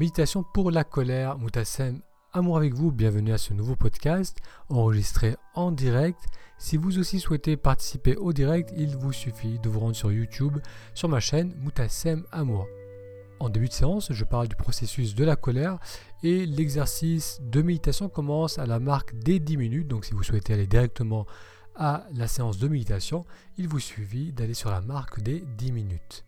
Méditation pour la colère, Moutassem, amour avec vous, bienvenue à ce nouveau podcast enregistré en direct. Si vous aussi souhaitez participer au direct, il vous suffit de vous rendre sur YouTube, sur ma chaîne Moutassem Amour. En début de séance, je parle du processus de la colère et l'exercice de méditation commence à la marque des 10 minutes. Donc si vous souhaitez aller directement à la séance de méditation, il vous suffit d'aller sur la marque des 10 minutes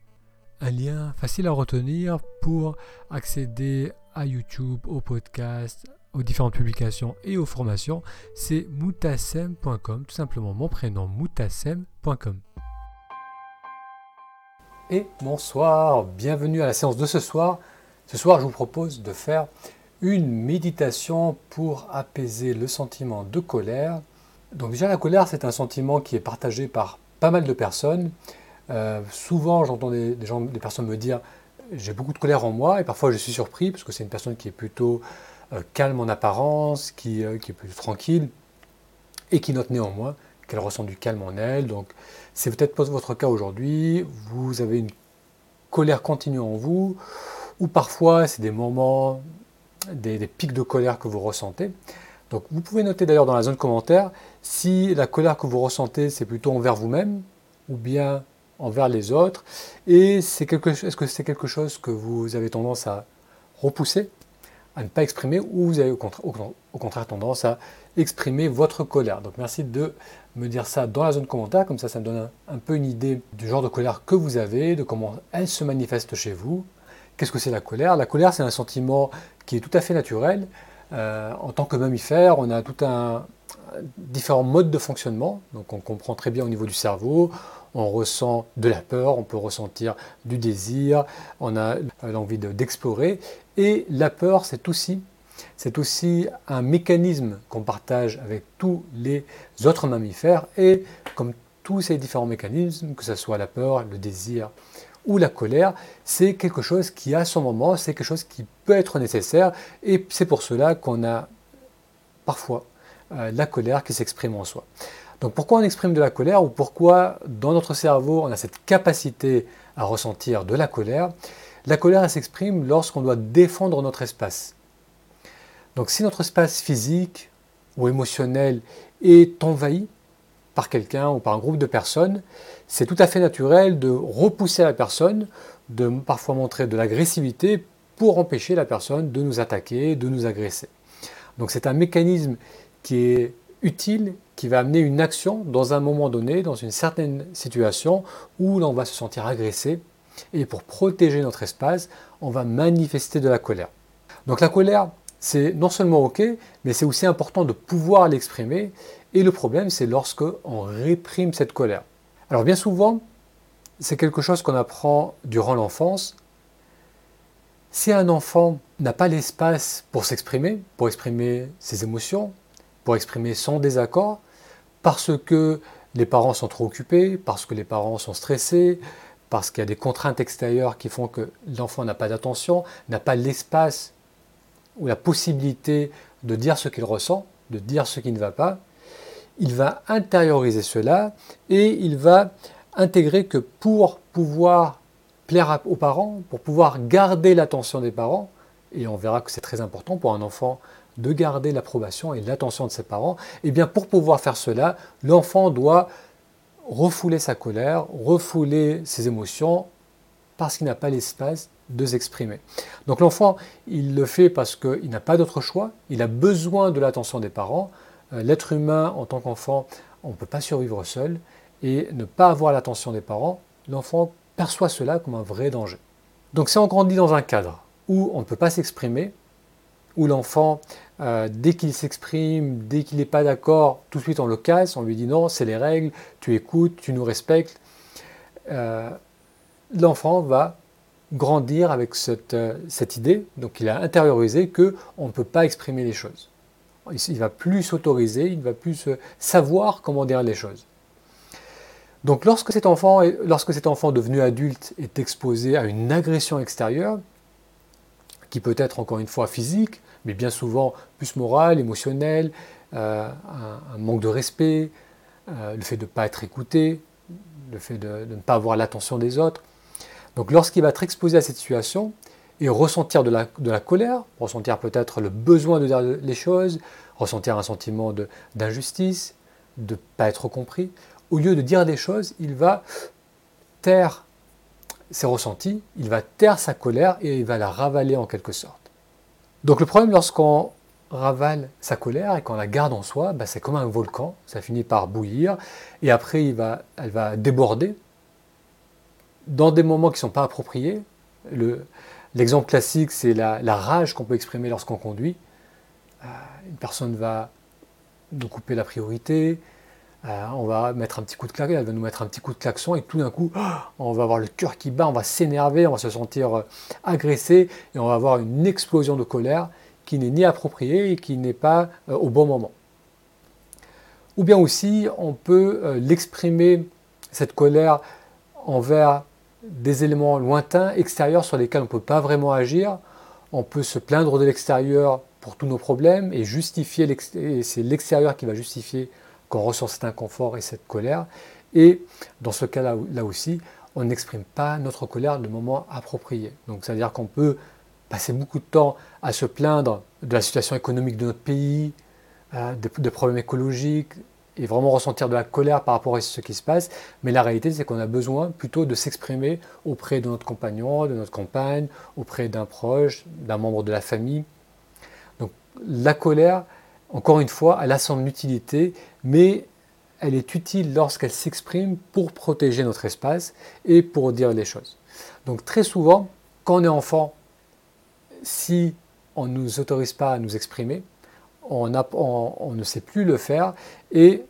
un lien facile à retenir pour accéder à YouTube, au podcast, aux différentes publications et aux formations, c'est moutassem.com, tout simplement mon prénom moutassem.com. Et bonsoir, bienvenue à la séance de ce soir. Ce soir, je vous propose de faire une méditation pour apaiser le sentiment de colère. Donc déjà, la colère, c'est un sentiment qui est partagé par pas mal de personnes. Euh, souvent, j'entends des, gens, des personnes me dire j'ai beaucoup de colère en moi, et parfois je suis surpris parce que c'est une personne qui est plutôt euh, calme en apparence, qui, euh, qui, est plutôt tranquille, et qui note néanmoins qu'elle ressent du calme en elle. Donc, c'est peut-être pas votre cas aujourd'hui. Vous avez une colère continue en vous, ou parfois c'est des moments, des, des pics de colère que vous ressentez. Donc, vous pouvez noter d'ailleurs dans la zone commentaire si la colère que vous ressentez c'est plutôt envers vous-même, ou bien envers les autres Et est-ce que c'est quelque chose que vous avez tendance à repousser, à ne pas exprimer, ou vous avez au contraire, tendance à exprimer votre colère? Donc merci de me dire ça dans la zone commentaire, comme ça ça me donne un, peu une idée du genre de colère que vous avez, de comment elle se manifeste chez vous. Qu'est-ce que c'est la colère? La colère c'est un sentiment qui est tout à fait naturel. Euh, en tant que mammifère, on a tout un différents modes de fonctionnement. Donc on comprend très bien au niveau du cerveau, on ressent de la peur, on peut ressentir du désir, on a l'envie d'explorer. Et la peur, c'est aussi, c'est aussi un mécanisme qu'on partage avec tous les autres mammifères. Et comme tous ces différents mécanismes, que ce soit la peur, le désir ou la colère, c'est quelque chose qui a son moment, c'est quelque chose qui peut être nécessaire. Et c'est pour cela qu'on a parfois euh, la colère qui s'exprime en soi. Donc pourquoi on exprime de la colère ou pourquoi dans notre cerveau on a cette capacité à ressentir de la colère? La colère s'exprime lorsqu'on doit défendre notre espace. Donc si notre espace physique ou émotionnel est envahi par quelqu'un ou par un groupe de personnes, c'est tout à fait naturel de repousser la personne, de parfois montrer de l'agressivité pour empêcher la personne de nous attaquer, de nous agresser. Donc c'est un mécanisme qui est utile qui va amener une action dans un moment donné, dans une certaine situation où l'on va se sentir agressé. Et pour protéger notre espace, on va manifester de la colère. Donc la colère, c'est non seulement OK, mais c'est aussi important de pouvoir l'exprimer. Et le problème, c'est lorsque on réprime cette colère. Alors bien souvent, c'est quelque chose qu'on apprend durant l'enfance. Si un enfant n'a pas l'espace pour s'exprimer, pour exprimer ses émotions, pour exprimer son désaccord parce que les parents sont trop occupés, parce que les parents sont stressés, parce qu'il y a des contraintes extérieures qui font que l'enfant n'a pas d'attention, n'a pas l'espace ou la possibilité de dire ce qu'il ressent, de dire ce qui ne va pas, il va intérioriser cela et il va intégrer que pour pouvoir plaire aux parents, pour pouvoir garder l'attention des parents, et on verra que c'est très important pour un enfant de garder l'approbation et l'attention de ses parents, eh bien pour pouvoir faire cela, l'enfant doit refouler sa colère, refouler ses émotions, parce qu'il n'a pas l'espace de s'exprimer. Donc l'enfant, il le fait parce qu'il n'a pas d'autre choix, il a besoin de l'attention des parents. Euh, l'être humain, en tant qu'enfant, on ne peut pas survivre seul, et ne pas avoir l'attention des parents, l'enfant perçoit cela comme un vrai danger. Donc si on grandit dans un cadre où on ne peut pas s'exprimer, où l'enfant, euh, dès qu'il s'exprime, dès qu'il n'est pas d'accord, tout de suite on le casse, on lui dit non, c'est les règles, tu écoutes, tu nous respectes. Euh, l'enfant va grandir avec cette, euh, cette, idée, donc il a intériorisé qu'on ne peut pas exprimer les choses. Il ne va plus s'autoriser, il va plus savoir comment dire les choses. Donc lorsque cet, enfant, lorsque cet enfant devenu adulte est exposé à une agression extérieure, qui peut être encore une fois physique, mais bien souvent plus morale, émotionnelle, euh, un, manque de respect, euh, le fait de ne pas être écouté, le fait de, ne pas avoir l'attention des autres. Donc lorsqu'il va être exposé à cette situation, et ressentir de la, de la colère, ressentir peut-être le besoin de dire les choses, ressentir un sentiment d'injustice, de ne pas être compris, au lieu de dire des choses, il va taire ses ressentis, il va taire sa colère et il va la ravaler en quelque sorte. Donc le problème lorsqu'on ravale sa colère et qu'on la garde en soi, bah, c'est comme un volcan, ça finit par bouillir et après il va, elle va déborder dans des moments qui ne sont pas appropriés. L'exemple classique, c'est la, rage qu'on peut exprimer lorsqu'on conduit. Euh, une personne va nous couper la priorité, euh, on va mettre un petit coup de klaxon, elle va nous mettre un petit coup de klaxon et tout d'un coup, on va avoir le cœur qui bat, on va s'énerver, on va se sentir euh, agressé et on va avoir une explosion de colère qui n'est ni appropriée et qui n'est pas euh, au bon moment. Ou bien aussi, on peut l'exprimer, cette colère, envers des éléments lointains, extérieurs, sur lesquels on ne peut pas vraiment agir. On peut se plaindre de l'extérieur pour tous nos problèmes et justifier, c'est l'extérieur qui va justifier qu'on ressent cet inconfort et cette colère. Et dans ce cas-là là aussi, on n'exprime pas notre colère de moment approprié. Donc, c'est-à-dire qu'on peut passer beaucoup de temps à se plaindre de la situation économique de notre pays, euh, de, problèmes écologiques, et vraiment ressentir de la colère par rapport à ce qui se passe. Mais la réalité, c'est qu'on a besoin plutôt de s'exprimer auprès de notre compagnon, de notre compagne, auprès d'un proche, d'un membre de la famille. Donc, la colère, encore une fois, elle a son utilité, mais elle est utile lorsqu'elle s'exprime pour protéger notre espace et pour dire les choses. Donc très souvent, quand on est enfant, si on ne nous autorise pas à nous exprimer, on, ne sait plus le faire et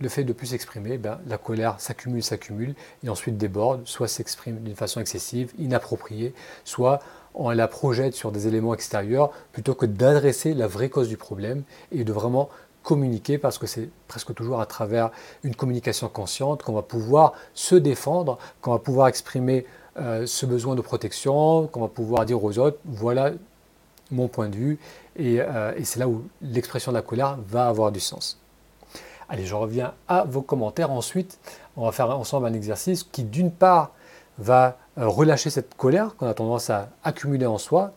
le fait de plus s'exprimer, ben, la colère s'accumule, s'accumule et ensuite déborde, soit s'exprime d'une façon excessive, inappropriée, soit on la projette sur des éléments extérieurs plutôt que d'adresser la vraie cause du problème et de vraiment communiquer parce que c'est presque toujours à travers une communication consciente qu'on va pouvoir se défendre, qu'on va pouvoir exprimer euh, ce besoin de protection, qu'on va pouvoir dire aux autres, voilà mon point de vue, et, euh, et c'est là où l'expression de la colère va avoir du sens. Allez, je reviens à vos commentaires. Ensuite, on va faire ensemble un exercice qui, d'une part, va relâcher cette colère qu'on a tendance à accumuler en soi.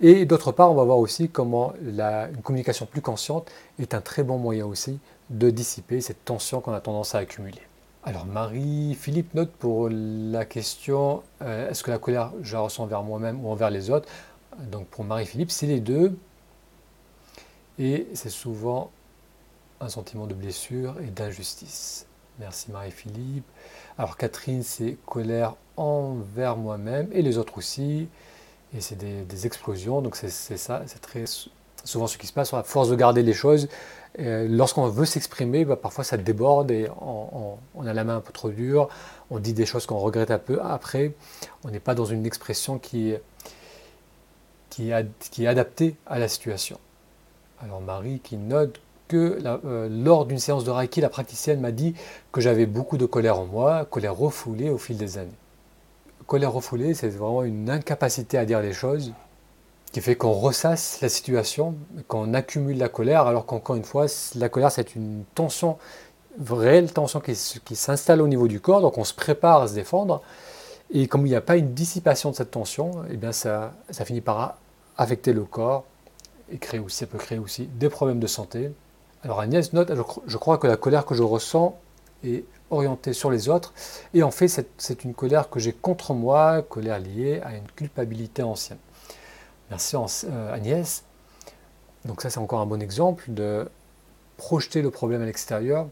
Et d'autre part, on va voir aussi comment une communication plus consciente est un très bon moyen aussi de dissiper cette tension qu'on a tendance à accumuler. Alors Marie-Philippe note pour la question euh, est-ce que la colère je la ressens envers moi-même ou envers les autres? Donc pour Marie-Philippe, c'est les deux. Et c'est souvent un sentiment de blessure et d'injustice. Merci Marie-Philippe. Alors Catherine, c'est colère envers moi-même et les autres aussi. Et c'est des, explosions, donc c'est ça, c'est très souvent ce qui se passe. À force de garder les choses, lorsqu'on veut s'exprimer, bah, parfois ça déborde et on, a la main un peu trop dure, on dit des choses qu'on regrette un peu après. On n'est pas dans une expression qui, qui, qui est adaptée à la situation. Alors Marie qui note euh, lors d'une séance de Reiki, la praticienne m'a dit que j'avais beaucoup de colère en moi, colère refoulée au fil des années. Colère refoulée, c'est vraiment une incapacité à dire les choses qui fait qu'on ressasse la situation, qu'on accumule la colère, alors qu'encore une fois, la colère, c'est une tension, réelle tension qui, s'installe au niveau du corps, donc on se prépare à se défendre, et comme il n'y a pas une dissipation de cette tension, eh bien ça, ça finit par affecter le corps, et créer aussi, ça peut créer aussi des problèmes de santé, alors Agnès note, je crois que la colère que je ressens est orientée sur les autres, et en fait c'est une colère que j'ai contre moi, colère liée à une culpabilité ancienne. Merci euh, Agnès. Donc ça c'est encore un bon exemple de projeter le problème à l'extérieur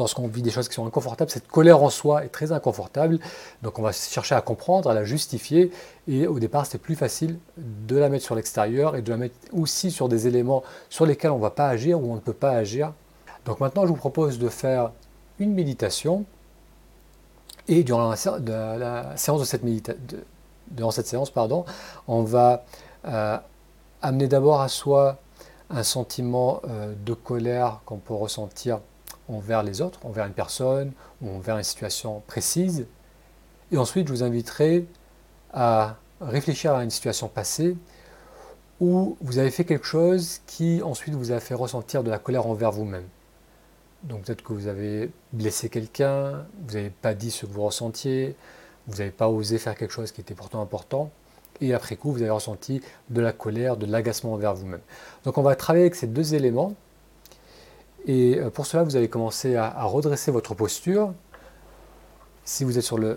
lorsqu'on vit des choses qui sont inconfortables, cette colère en soi est très inconfortable. Donc on va chercher à comprendre, à la justifier. Et au départ, c'est plus facile de la mettre sur l'extérieur et de la mettre aussi sur des éléments sur lesquels on ne va pas agir ou on ne peut pas agir. Donc maintenant, je vous propose de faire une méditation. Et durant la, séance de cette méditation, durant cette séance, pardon, on va euh, amener d'abord à soi un sentiment euh, de colère qu'on peut ressentir envers les autres, envers une personne ou envers une situation précise. Et ensuite, je vous inviterai à réfléchir à une situation passée où vous avez fait quelque chose qui ensuite vous a fait ressentir de la colère envers vous-même. Donc peut-être que vous avez blessé quelqu'un, vous n'avez pas dit ce que vous ressentiez, vous n'avez pas osé faire quelque chose qui était pourtant important. et après coup, vous avez ressenti de la colère, de l'agacement envers vous-même. Donc on va travailler avec ces deux éléments. Et euh, pour cela, vous allez commencer à, redresser votre posture. Si vous êtes sur le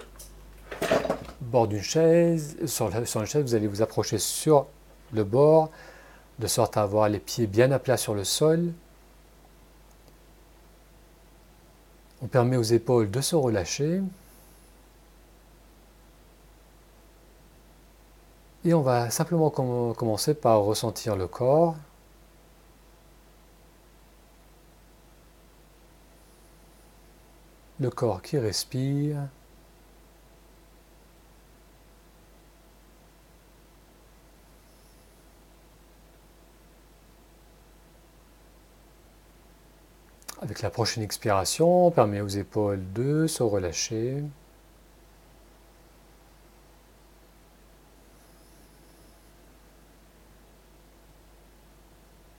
bord d'une chaise, sur, sur une chaise, vous allez vous approcher sur le bord, de sorte à avoir les pieds bien à plat sur le sol. On permet aux épaules de se relâcher. Et on va simplement commencer par ressentir le corps. Le corps qui respire. Avec la prochaine expiration, on permet aux épaules de se relâcher.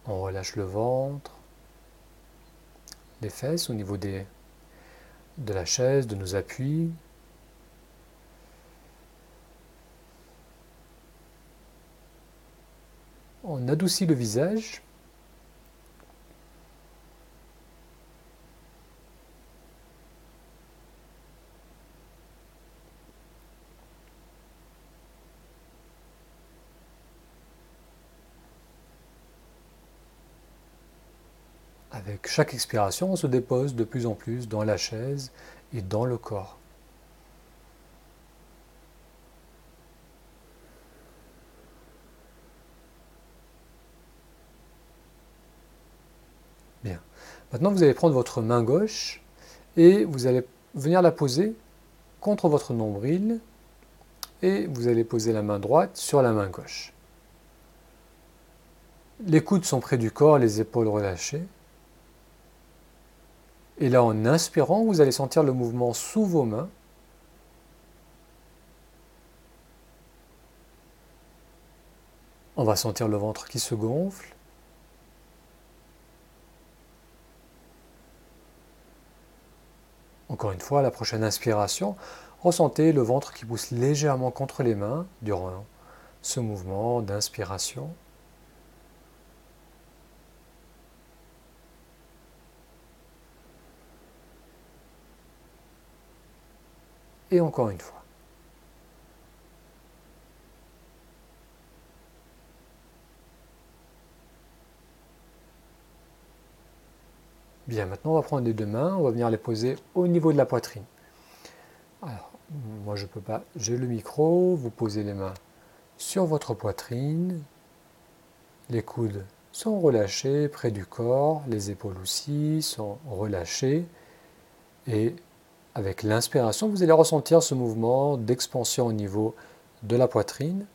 On relâche le ventre, les fesses au niveau des, de la chaise, de nos appuis. On adoucit le visage. Avec chaque expiration, on se dépose de plus en plus dans la chaise et dans le corps. Bien. Maintenant, vous allez prendre votre main gauche et vous allez venir la poser contre votre nombril et vous allez poser la main droite sur la main gauche. Les coudes sont près du corps, les épaules relâchées. Et là, en inspirant, vous allez sentir le mouvement sous vos mains. On va sentir le ventre qui se gonfle. Encore une fois, la prochaine inspiration, ressentez le ventre qui pousse légèrement contre les mains durant ce mouvement d'inspiration. Encore une fois. Bien, maintenant on va prendre les deux mains, on va venir les poser au niveau de la poitrine. Alors, moi je peux pas, j'ai le micro, vous posez les mains sur votre poitrine, les coudes sont relâchés près du corps, les épaules aussi sont relâchées. Et avec l'inspiration, vous allez ressentir ce mouvement d'expansion au niveau de la poitrine.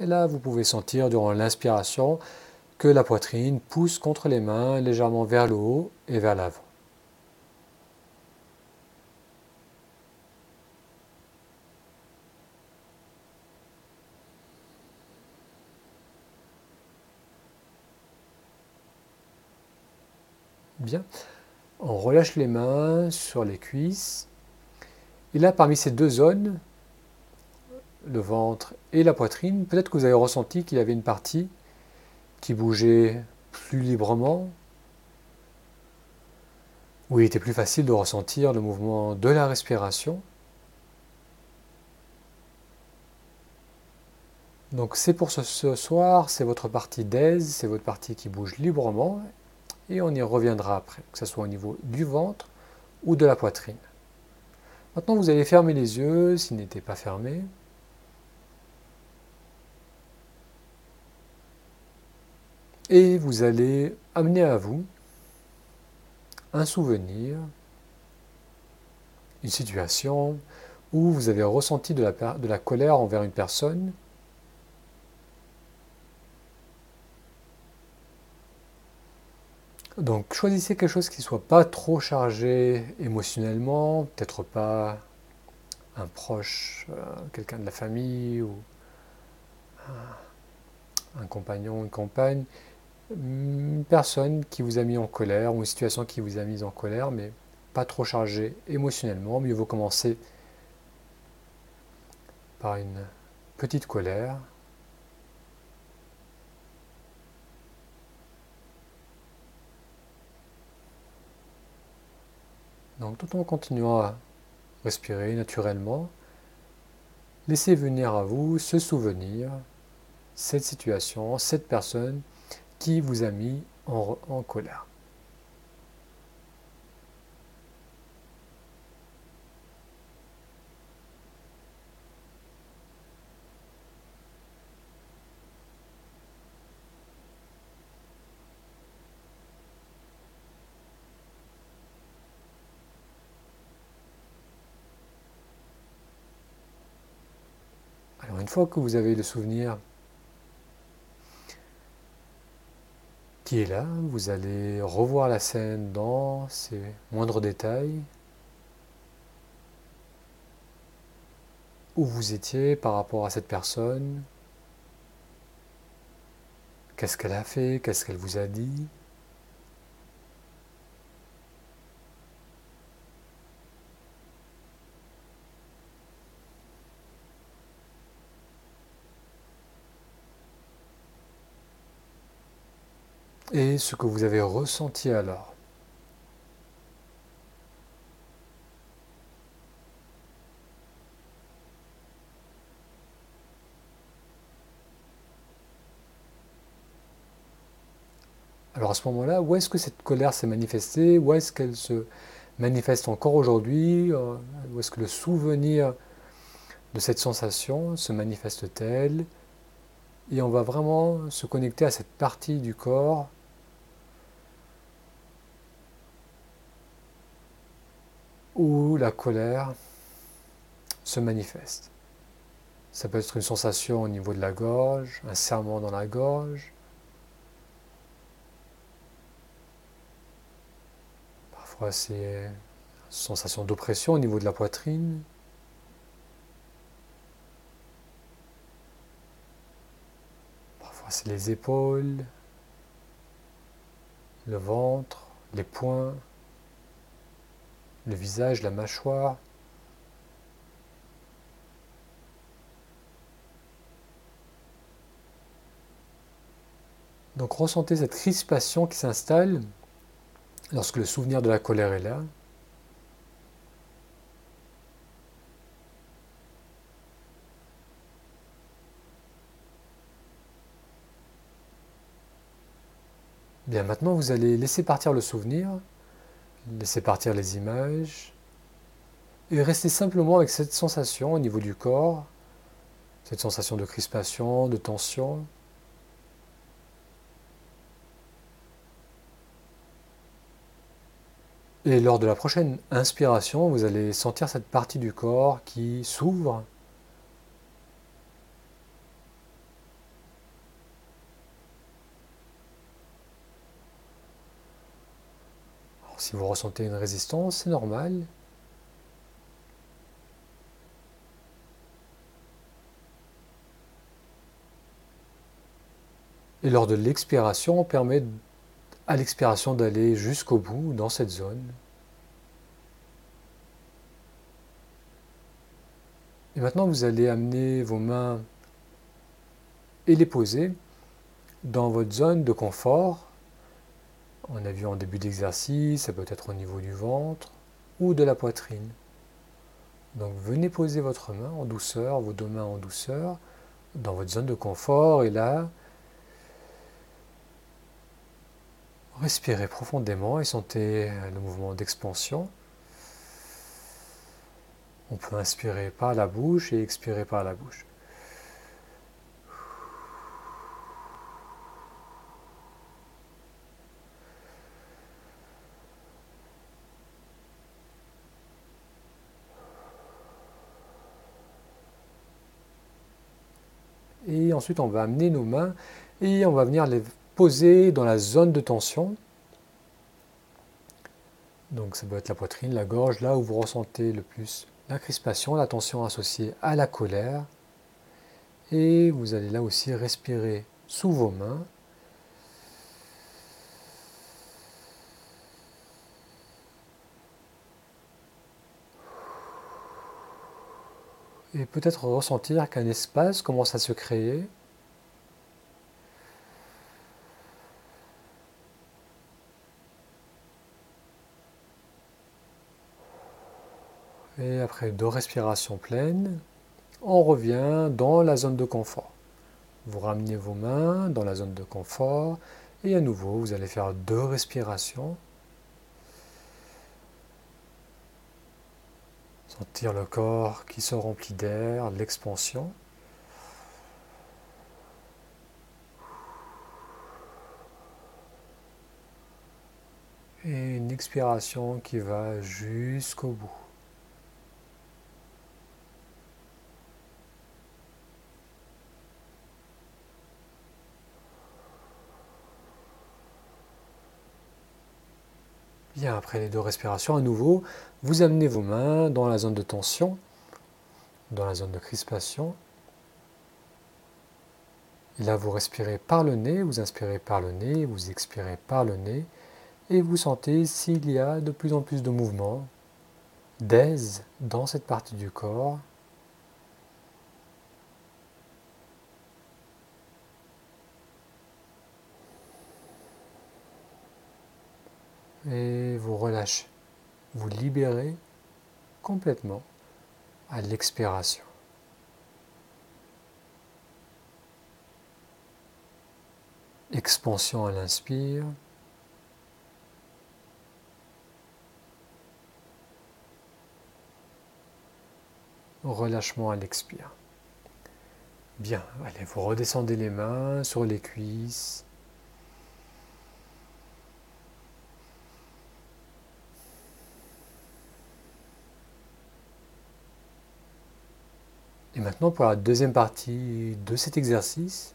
Et là, vous pouvez sentir durant l'inspiration la poitrine pousse contre les mains légèrement vers le haut et vers l'avant. Bien. On relâche les mains sur les cuisses. Et là, parmi ces deux zones, le ventre et la poitrine, peut-être que vous avez ressenti qu'il y avait une partie qui bougeait plus librement, où il était plus facile de ressentir le mouvement de la respiration. Donc c'est pour ce, soir, c'est votre partie d'aise, c'est votre partie qui bouge librement, et on y reviendra après, que ce soit au niveau du ventre ou de la poitrine. Maintenant, vous allez fermer les yeux s'ils n'étaient pas fermés. Et vous allez amener à vous un souvenir, une situation où vous avez ressenti de la, colère envers une personne. Donc choisissez quelque chose qui ne soit pas trop chargé émotionnellement, peut-être pas un proche, euh, quelqu'un de la famille ou un, compagnon, une compagne, une personne qui vous a mis en colère ou une situation qui vous a mis en colère, mais pas trop chargé émotionnellement. Mieux vaut commencer par une petite colère Donc tout en continuant à respirer naturellement, laissez venir à vous ce souvenir, cette situation, cette personne qui vous a mis en, en colère. une fois que vous avez le souvenir qui est là, vous allez revoir la scène dans ses moindres détails. Où vous étiez par rapport à cette personne. Qu'est-ce qu'elle a fait? Qu'est-ce qu'elle vous a dit et ce que vous avez ressenti alors. Alors à ce moment-là, où est-ce que cette colère s'est manifestée? Où est-ce qu'elle se manifeste encore aujourd'hui? Euh, Où est-ce que le souvenir de cette sensation se manifeste-t-elle? Et on va vraiment se connecter à cette partie du corps où la colère se manifeste. Ça peut être une sensation au niveau de la gorge, un serrement dans la gorge. Parfois c'est une sensation d'oppression au niveau de la poitrine. Parfois c'est les épaules, le ventre, les poings le visage, la mâchoire. Donc ressentez cette crispation qui s'installe lorsque le souvenir de la colère est là. Bien, maintenant vous allez laisser partir le souvenir Laissez partir les images et restez simplement avec cette sensation au niveau du corps, cette sensation de crispation, de tension. Et lors de la prochaine inspiration, vous allez sentir cette partie du corps qui s'ouvre Si vous ressentez une résistance, c'est normal. Et lors de l'expiration, on permet à l'expiration d'aller jusqu'au bout dans cette zone. Et maintenant, vous allez amener vos mains et les poser dans votre zone de confort on a vu en début d'exercice, ça peut être au niveau du ventre ou de la poitrine. Donc venez poser votre main en douceur, vos deux mains en douceur, dans votre zone de confort et là, respirez profondément et sentez le mouvement d'expansion. On peut inspirer par la bouche et expirer par la bouche. Ensuite, on va amener nos mains et on va venir les poser dans la zone de tension. Donc ça peut être la poitrine, la gorge, là où vous ressentez le plus la crispation, la tension associée à la colère. Et vous allez là aussi respirer sous vos mains Et peut-être ressentir qu'un espace commence à se créer Et après deux respirations pleines, on revient dans la zone de confort. Vous ramenez vos mains dans la zone de confort et à nouveau, vous allez faire deux respirations. Sentir le corps qui se remplit d'air, l'expansion. Et une expiration qui va jusqu'au bout. Après les deux respirations, à nouveau, vous amenez vos mains dans la zone de tension, dans la zone de crispation. Et là, vous respirez par le nez, vous inspirez par le nez, vous expirez par le nez, et vous sentez s'il y a de plus en plus de mouvements, d'aise dans cette partie du corps. Et vous relâchez, vous libérez complètement à l'expiration. Expansion à l'inspire. Relâchement à l'expire. Bien, allez, vous redescendez les mains sur les cuisses, Et maintenant, pour la deuxième partie de cet exercice,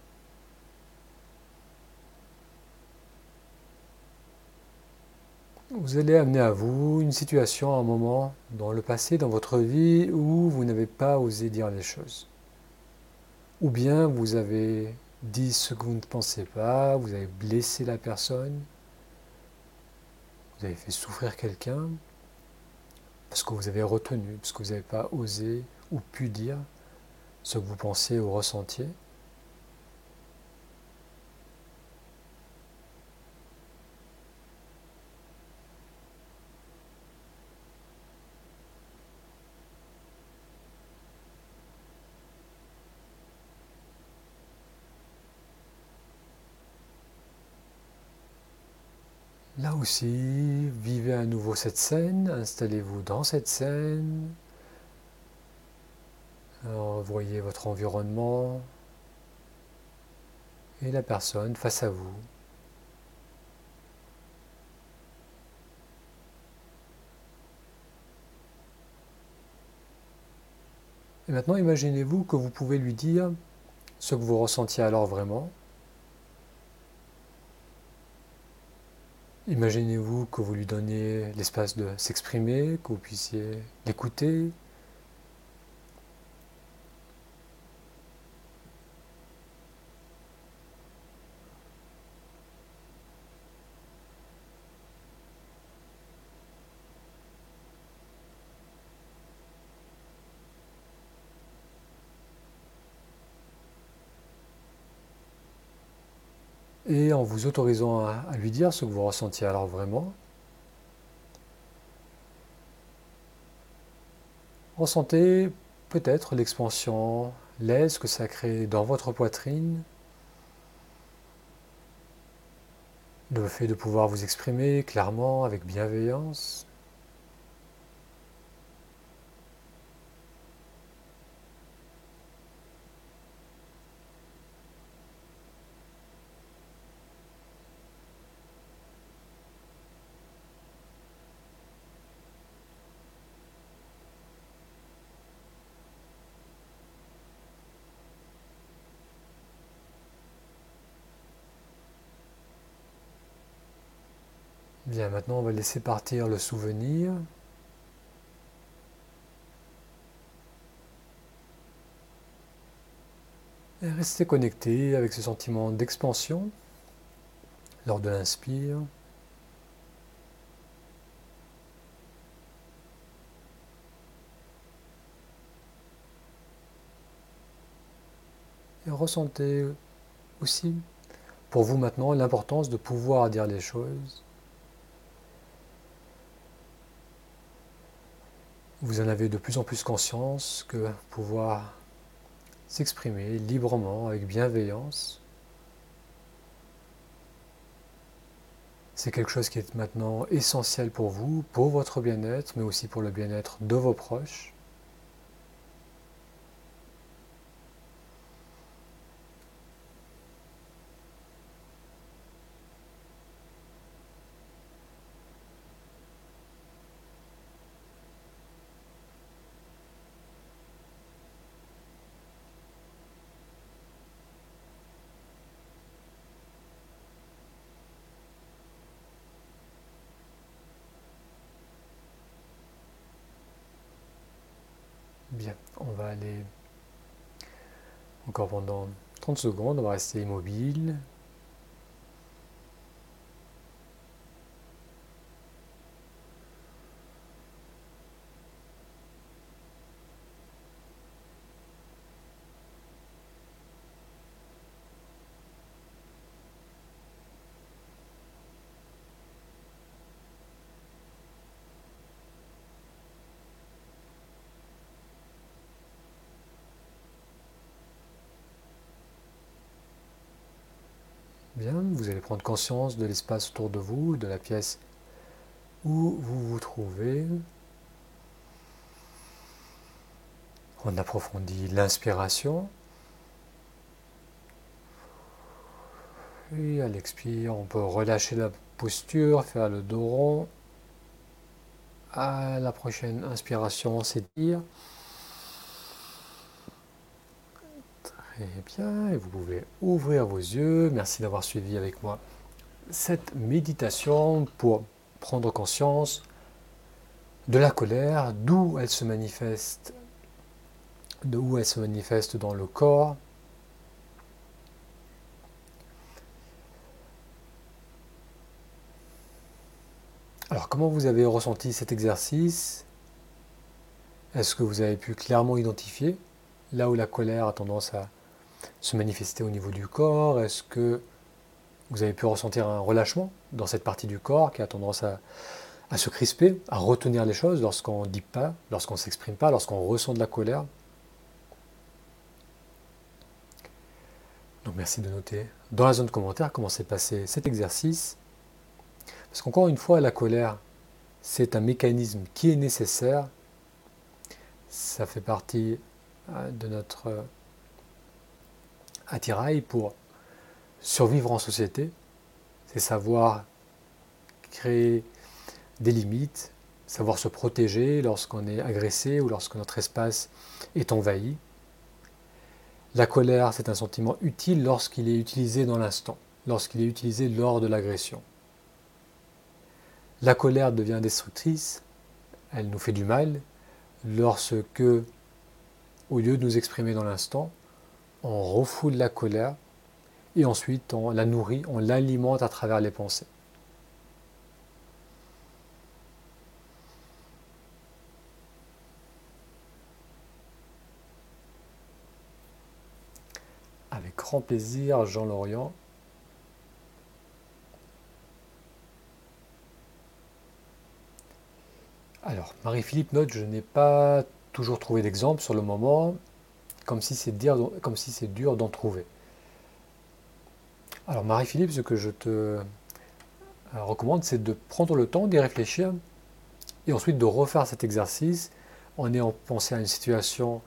vous allez amener à vous une situation, un moment dans le passé, dans votre vie, où vous n'avez pas osé dire les choses. Ou bien vous avez dit ce que vous ne pensez pas, vous avez blessé la personne, vous avez fait souffrir quelqu'un, parce que vous avez retenu, parce que vous n'avez pas osé ou pu dire ce que vous pensez ou ressentiez. Là aussi, vivez à nouveau cette scène, installez-vous dans cette scène, alors, voyez votre environnement et la personne face à vous. Et maintenant, imaginez-vous que vous pouvez lui dire ce que vous ressentiez alors vraiment. Imaginez-vous que vous lui donniez l'espace de s'exprimer, que vous puissiez l'écouter, et vous autorisant à, lui dire ce que vous ressentiez alors vraiment. Ressentez peut-être l'expansion, l'aise que ça crée dans votre poitrine, le fait de pouvoir vous exprimer clairement, avec bienveillance. Maintenant on va laisser partir le souvenir. Et restez connecté avec ce sentiment d'expansion lors de l'inspire. Et ressentez aussi pour vous maintenant l'importance de pouvoir dire les choses. Vous en avez de plus en plus conscience que pouvoir s'exprimer librement, avec bienveillance, c'est quelque chose qui est maintenant essentiel pour vous, pour votre bien-être, mais aussi pour le bien-être de vos proches. Bien, on va aller encore pendant 30 secondes, on va rester immobile. Bien, vous allez prendre conscience de l'espace autour de vous, de la pièce où vous vous trouvez. On approfondit l'inspiration. Et à l'expire, on peut relâcher la posture, faire le dos rond. À la prochaine inspiration, s'étire. Très bien, vous pouvez ouvrir vos yeux. Merci d'avoir suivi avec moi cette méditation pour prendre conscience de la colère, d'où elle se manifeste, de où elle se manifeste dans le corps. Alors comment vous avez ressenti cet exercice? Est-ce que vous avez pu clairement identifier là où la colère a tendance à se manifester au niveau du corps Est-ce que vous avez pu ressentir un relâchement dans cette partie du corps qui a tendance à, se crisper, à retenir les choses lorsqu'on ne dit pas, lorsqu'on ne s'exprime pas, lorsqu'on ressent de la colère? Donc merci de noter dans la zone commentaire comment s'est passé cet exercice. Parce qu'encore une fois, la colère, c'est un mécanisme qui est nécessaire. Ça fait partie euh, de notre attirail pour survivre en société, c'est savoir créer des limites, savoir se protéger lorsqu'on est agressé ou lorsque notre espace est envahi. La colère, c'est un sentiment utile lorsqu'il est utilisé dans l'instant, lorsqu'il est utilisé lors de l'agression. La colère devient destructrice, elle nous fait du mal lorsque, au lieu de nous exprimer dans l'instant, on refoule la colère et ensuite on la nourrit, on l'alimente à travers les pensées. Avec grand plaisir, Jean Lorient. Alors, Marie-Philippe note, je n'ai pas toujours trouvé d'exemple sur le moment comme si c'est dur d'en trouver. Alors Marie-Philippe, ce que je te euh, recommande, c'est de prendre le temps d'y réfléchir et ensuite de refaire cet exercice en ayant pensé à une situation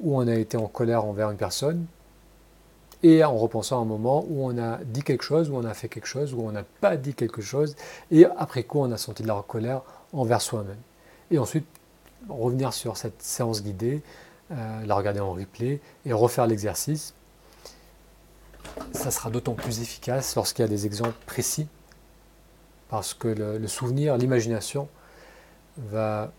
où on a été en colère envers une personne et en repensant à un moment où on a dit quelque chose, où on a fait quelque chose, où on n'a pas dit quelque chose, et après quoi on a senti de la colère envers soi-même. Et ensuite revenir sur cette séance guidée euh, la regarder en replay et refaire l'exercice. Ça sera d'autant plus efficace lorsqu'il y a des exemples précis parce que le, souvenir, l'imagination va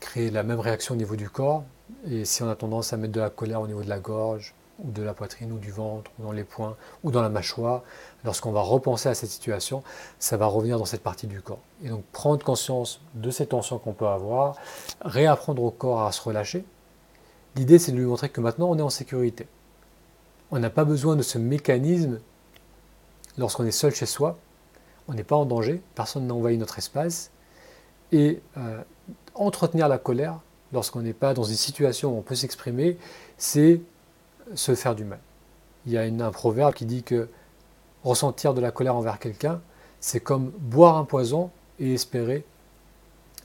créer la même réaction au niveau du corps. Et si on a tendance à mettre de la colère au niveau de la gorge, ou de la poitrine, ou du ventre, ou dans les poings, ou dans la mâchoire, lorsqu'on va repenser à cette situation, ça va revenir dans cette partie du corps. Et donc prendre conscience de ces tensions qu'on peut avoir, réapprendre au corps à se relâcher. L'idée, c'est de lui montrer que maintenant, on est en sécurité. On n'a pas besoin de ce mécanisme lorsqu'on est seul chez soi. On n'est pas en danger, personne n'a envahi notre espace. Et euh, entretenir la colère, lorsqu'on n'est pas dans une situation où on peut s'exprimer, c'est se faire du mal. Il y a un proverbe qui dit que ressentir de la colère envers quelqu'un, c'est comme boire un poison et espérer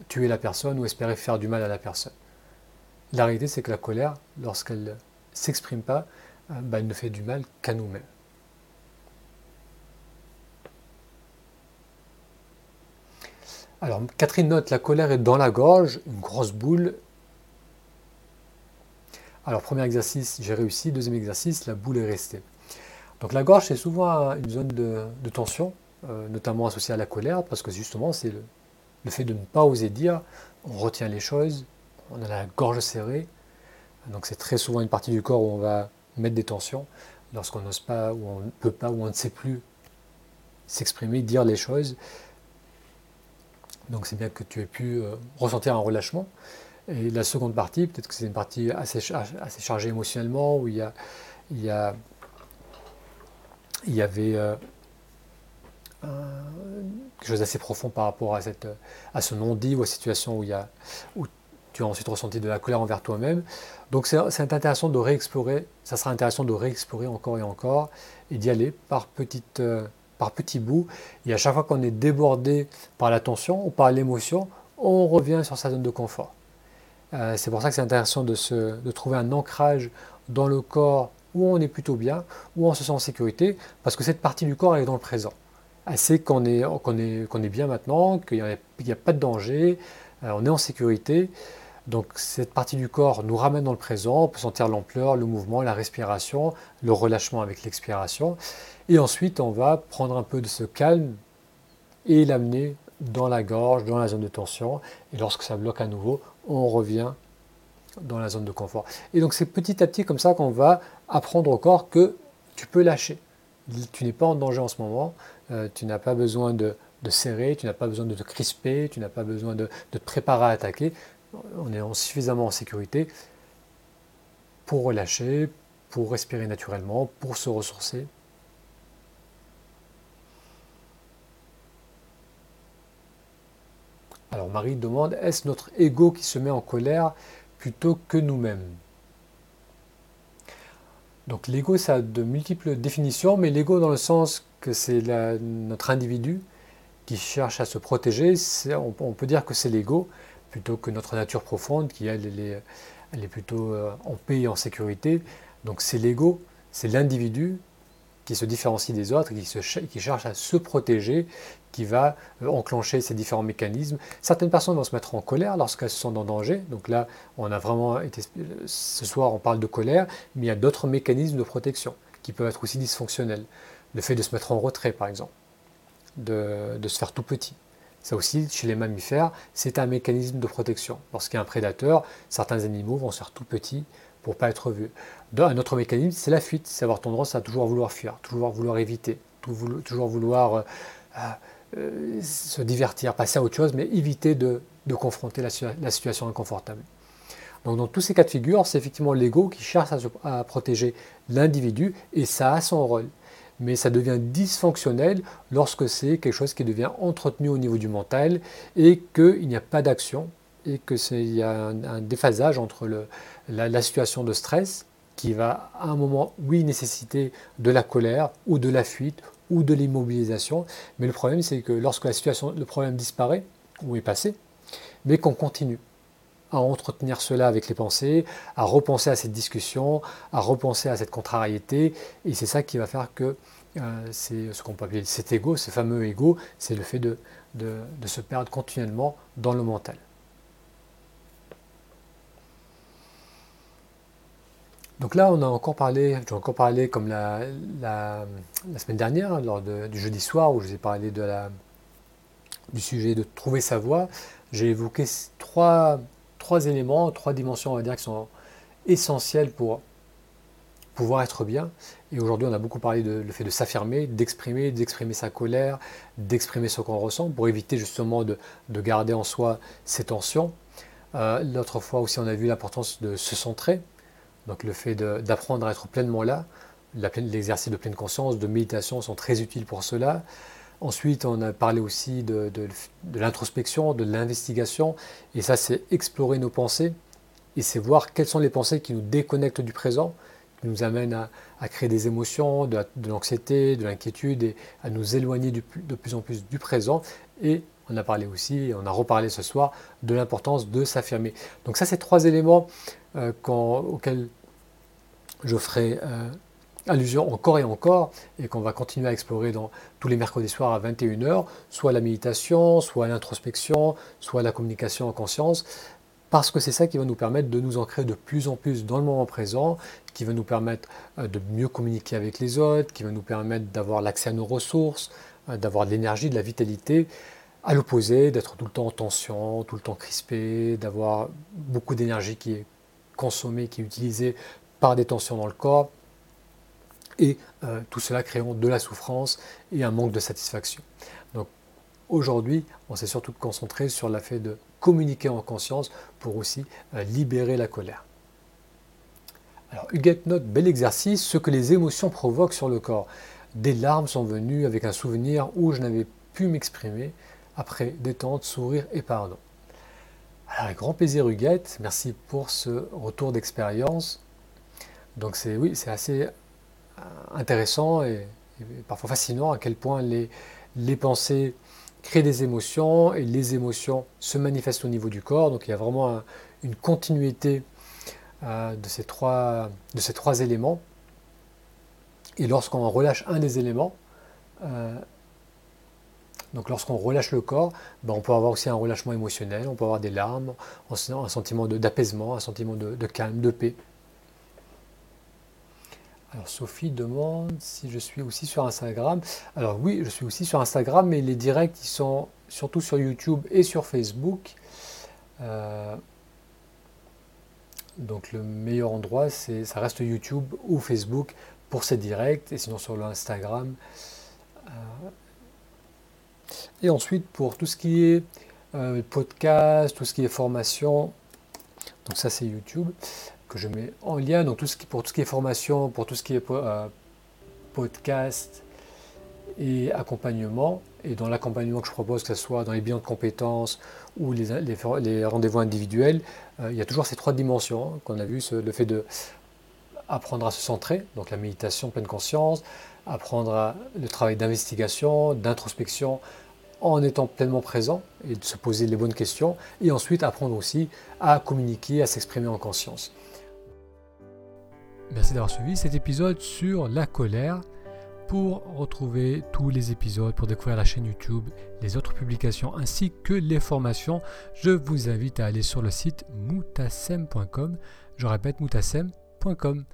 tuer la personne ou espérer faire du mal à la personne. La réalité, c'est que la colère, lorsqu'elle ne s'exprime pas, euh, bah, elle ne fait du mal qu'à nous-mêmes. Alors, Catherine note, la colère est dans la gorge, une grosse boule. Alors, premier exercice, j'ai réussi. Deuxième exercice, la boule est restée. Donc la gorge, c'est souvent une zone de, tension, euh, notamment associée à la colère, parce que justement, c'est le, fait de ne pas oser dire, on retient les choses, on a la gorge serrée. Donc c'est très souvent une partie du corps où on va mettre des tensions, lorsqu'on n'ose pas, ou on ne peut pas, ou on ne sait plus s'exprimer, dire les choses. Donc c'est bien que tu aies pu euh, ressentir un relâchement. Et la seconde partie, peut-être que c'est une partie assez, chargée émotionnellement, où il y a, avait euh, quelque chose d'assez profond par rapport à, ce non-dit ou à situation où, il y a, tu as ensuite ressenti de la colère envers toi-même. Donc c'est intéressant de réexplorer, ça sera intéressant de réexplorer encore et encore et d'y aller par euh, par petits bouts. Et à chaque fois qu'on est débordé par la tension ou par l'émotion, on revient sur sa zone de confort. Euh, c'est pour ça que c'est intéressant de, se, de trouver un ancrage dans le corps où on est plutôt bien, où on se sent en sécurité, parce que cette partie du corps est dans le présent. Elle qu'on est, est, est, bien maintenant, qu'il n'y a, pas de danger, euh, on est en sécurité. Donc cette partie du corps nous ramène dans le présent, on peut sentir l'ampleur, le mouvement, la respiration, le relâchement avec l'expiration. Et ensuite, on va prendre un peu de ce calme et l'amener dans la gorge, dans la zone de tension. Et lorsque ça bloque à nouveau, on revient dans la zone de confort. Et donc c'est petit à petit comme ça qu'on va apprendre au corps que tu peux lâcher. Tu n'es pas en danger en ce moment, euh, tu n'as pas besoin de, serrer, tu n'as pas besoin de te crisper, tu n'as pas besoin de, te préparer à attaquer. On est suffisamment en sécurité pour relâcher, pour respirer naturellement, pour se ressourcer. Alors Marie demande, est-ce notre ego qui se met en colère plutôt que nous-mêmes? Donc l'ego, ça a de multiples définitions, mais l'ego dans le sens que c'est notre individu qui cherche à se protéger, on, on, peut dire que c'est l'ego, plutôt que notre nature profonde qui, elle, est, plutôt euh, en paix et en sécurité. Donc c'est l'ego, c'est l'individu qui se différencie des autres, qui, cherche à se protéger, qui va euh, enclencher ces différents mécanismes. Certaines personnes vont se mettre en colère lorsqu'elles se sentent en danger. Donc là, on a vraiment été. Ce soir, on parle de colère, mais il y a d'autres mécanismes de protection qui peuvent être aussi dysfonctionnels. Le fait de se mettre en retrait, par exemple, de, se faire tout petit. Ça aussi, chez les mammifères, c'est un mécanisme de protection. Lorsqu'il y a un prédateur, certains animaux vont se faire tout petits pour ne pas être vus. Un autre mécanisme, c'est la fuite, c'est avoir tendance à toujours vouloir fuir, toujours vouloir éviter, toujours vouloir euh, euh, se divertir, passer à autre chose, mais éviter de, confronter la, situation inconfortable. Donc dans tous ces cas de figure, c'est effectivement l'ego qui cherche à, protéger l'individu et ça a son rôle. Mais ça devient dysfonctionnel lorsque c'est quelque chose qui devient entretenu au niveau du mental et qu'il n'y a pas d'action et qu'il y a un, déphasage entre la, situation de stress qui va à un moment, oui, nécessiter de la colère ou de la fuite ou de l'immobilisation. Mais le problème, c'est que lorsque la situation, le problème disparaît ou est passé, mais qu'on continue à entretenir cela avec les pensées, à repenser à cette discussion, à repenser à cette contrariété, et c'est ça qui va faire que euh, c'est ce qu'on peut appeler cet ego, ce fameux ego, c'est le fait de, de se perdre continuellement dans le mental. Donc là, on a encore parlé, j'ai encore parlé comme la, la, semaine dernière, lors du jeudi soir, où je vous ai parlé de la, du sujet de trouver sa voie, j'ai évoqué trois, trois éléments, trois dimensions, on va dire, qui sont essentielles pour pouvoir être bien. Et aujourd'hui, on a beaucoup parlé de le fait de s'affirmer, d'exprimer, d'exprimer sa colère, d'exprimer ce qu'on ressent pour éviter justement de, garder en soi ces tensions. Euh, l'autre fois aussi, on a vu l'importance de se centrer, donc le fait d'apprendre à être pleinement là. L'exercice de pleine conscience, de méditation sont très utiles pour cela. Ensuite, on a parlé aussi de, l'introspection, de l'investigation. Et ça, c'est explorer nos pensées et c'est voir quelles sont les pensées qui nous déconnectent du présent nous amène à, créer des émotions, de, l'anxiété, de l'inquiétude et à nous éloigner de plus en plus du présent. Et on a parlé aussi, on a reparlé ce soir, de l'importance de s'affirmer. Donc ça, c'est trois éléments euh, auxquels je ferai euh, allusion encore et encore et qu'on va continuer à explorer dans tous les mercredis soirs à 21h, soit la méditation, soit l'introspection, soit la communication en conscience parce que c'est ça qui va nous permettre de nous ancrer de plus en plus dans le moment présent, qui va nous permettre euh, de mieux communiquer avec les autres, qui va nous permettre d'avoir l'accès à nos ressources, euh, d'avoir de l'énergie, de la vitalité, à l'opposé, d'être tout le temps en tension, tout le temps crispé, d'avoir beaucoup d'énergie qui est consommée, qui est utilisée par des tensions dans le corps, et euh, tout cela créant de la souffrance et un manque de satisfaction. Donc aujourd'hui, on s'est surtout concentré sur la fait de communiquer en conscience pour aussi euh, libérer la colère. Alors Huguette note, bel exercice, ce que les émotions provoquent sur le corps. Des larmes sont venues avec un souvenir où je n'avais pu m'exprimer, après détente, sourire et pardon. Alors avec grand plaisir Huguette, merci pour ce retour d'expérience. Donc c'est oui, c'est assez intéressant et, parfois fascinant à quel point les, les pensées crée des émotions et les émotions se manifestent au niveau du corps. Donc il y a vraiment une continuité euh, de, ces trois, de ces trois éléments. Et lorsqu'on relâche un des éléments, euh, donc lorsqu'on relâche le corps, ben, on peut avoir aussi un relâchement émotionnel, on peut avoir des larmes, un sentiment d'apaisement, un sentiment de calme, de paix. Alors Sophie demande si je suis aussi sur Instagram. Alors oui, je suis aussi sur Instagram, mais les directs ils sont surtout sur YouTube et sur Facebook. Euh, donc le meilleur endroit, c'est ça reste YouTube ou Facebook pour ces directs, et sinon sur l'Instagram. Euh, et ensuite pour tout ce qui est euh, podcast, tout ce qui est formation, donc ça c'est YouTube que je mets en lien. Donc tout ce qui, pour tout ce qui est formation, pour tout ce qui est euh, podcast et accompagnement. Et dans l'accompagnement que je propose, que ce soit dans les bilans de compétences ou les, les, rendez-vous individuels, euh, il y a toujours ces trois dimensions hein, qu'on a vu, le fait de apprendre à se centrer, donc la méditation pleine conscience, apprendre à, le travail d'investigation, d'introspection, en étant pleinement présent et de se poser les bonnes questions, et ensuite apprendre aussi à communiquer, à s'exprimer en conscience. Merci d'avoir suivi cet épisode sur la colère. Pour retrouver tous les épisodes, pour découvrir la chaîne YouTube, les autres publications ainsi que les formations, je vous invite à aller sur le site moutasem.com. Je répète, moutasem.com.